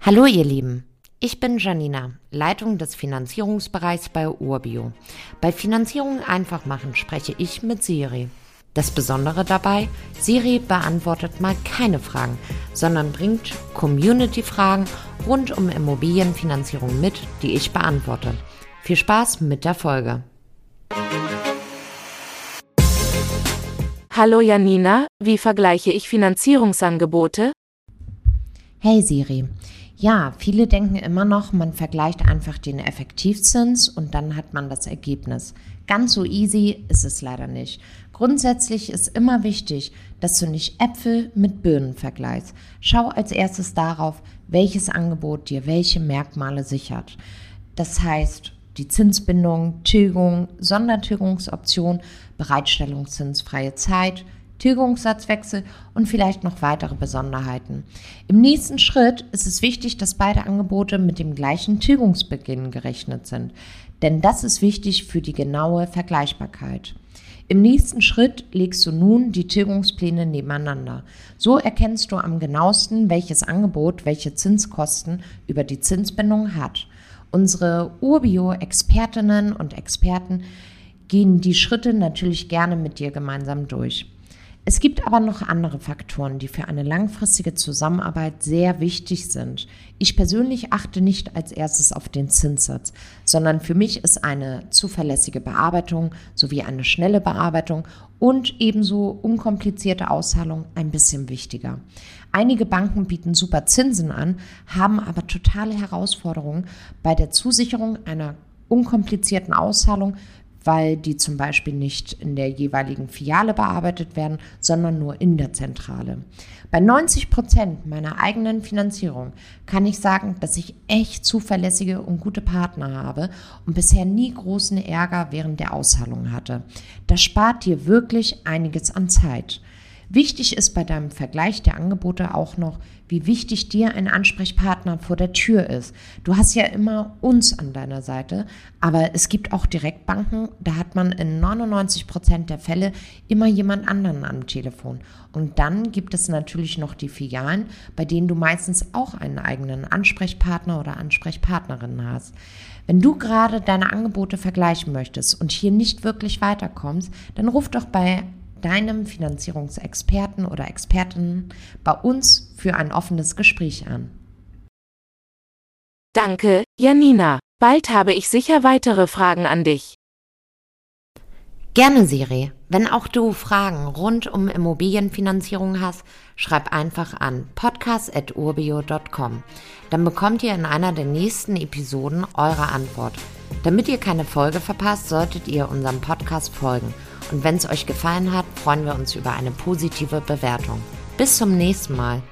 Hallo ihr Lieben, ich bin Janina, Leitung des Finanzierungsbereichs bei Urbio. Bei Finanzierung einfach machen spreche ich mit Siri. Das Besondere dabei, Siri beantwortet mal keine Fragen, sondern bringt Community-Fragen rund um Immobilienfinanzierung mit, die ich beantworte. Viel Spaß mit der Folge. Hallo Janina, wie vergleiche ich Finanzierungsangebote? Hey Siri. Ja, viele denken immer noch, man vergleicht einfach den Effektivzins und dann hat man das Ergebnis. Ganz so easy ist es leider nicht. Grundsätzlich ist immer wichtig, dass du nicht Äpfel mit Birnen vergleichst. Schau als erstes darauf, welches Angebot dir welche Merkmale sichert. Das heißt, die Zinsbindung, Tilgung, Sondertilgungsoption, Bereitstellungszinsfreie Zeit, Tilgungssatzwechsel und vielleicht noch weitere Besonderheiten. Im nächsten Schritt ist es wichtig, dass beide Angebote mit dem gleichen Tilgungsbeginn gerechnet sind, denn das ist wichtig für die genaue Vergleichbarkeit. Im nächsten Schritt legst du nun die Tilgungspläne nebeneinander. So erkennst du am genauesten, welches Angebot welche Zinskosten über die Zinsbindung hat. Unsere Urbio-Expertinnen und Experten gehen die Schritte natürlich gerne mit dir gemeinsam durch. Es gibt aber noch andere Faktoren, die für eine langfristige Zusammenarbeit sehr wichtig sind. Ich persönlich achte nicht als erstes auf den Zinssatz, sondern für mich ist eine zuverlässige Bearbeitung sowie eine schnelle Bearbeitung und ebenso unkomplizierte Auszahlung ein bisschen wichtiger. Einige Banken bieten super Zinsen an, haben aber totale Herausforderungen bei der Zusicherung einer unkomplizierten Auszahlung weil die zum Beispiel nicht in der jeweiligen Filiale bearbeitet werden, sondern nur in der Zentrale. Bei 90 Prozent meiner eigenen Finanzierung kann ich sagen, dass ich echt zuverlässige und gute Partner habe und bisher nie großen Ärger während der Auszahlung hatte. Das spart dir wirklich einiges an Zeit. Wichtig ist bei deinem Vergleich der Angebote auch noch, wie wichtig dir ein Ansprechpartner vor der Tür ist. Du hast ja immer uns an deiner Seite, aber es gibt auch Direktbanken, da hat man in 99 Prozent der Fälle immer jemand anderen am Telefon. Und dann gibt es natürlich noch die Filialen, bei denen du meistens auch einen eigenen Ansprechpartner oder Ansprechpartnerin hast. Wenn du gerade deine Angebote vergleichen möchtest und hier nicht wirklich weiterkommst, dann ruf doch bei deinem Finanzierungsexperten oder Expertin bei uns für ein offenes Gespräch an. Danke, Janina. Bald habe ich sicher weitere Fragen an dich. Gerne, Siri. Wenn auch du Fragen rund um Immobilienfinanzierung hast, schreib einfach an podcast.urbio.com. Dann bekommt ihr in einer der nächsten Episoden eure Antwort. Damit ihr keine Folge verpasst, solltet ihr unserem Podcast folgen – und wenn es euch gefallen hat, freuen wir uns über eine positive Bewertung. Bis zum nächsten Mal.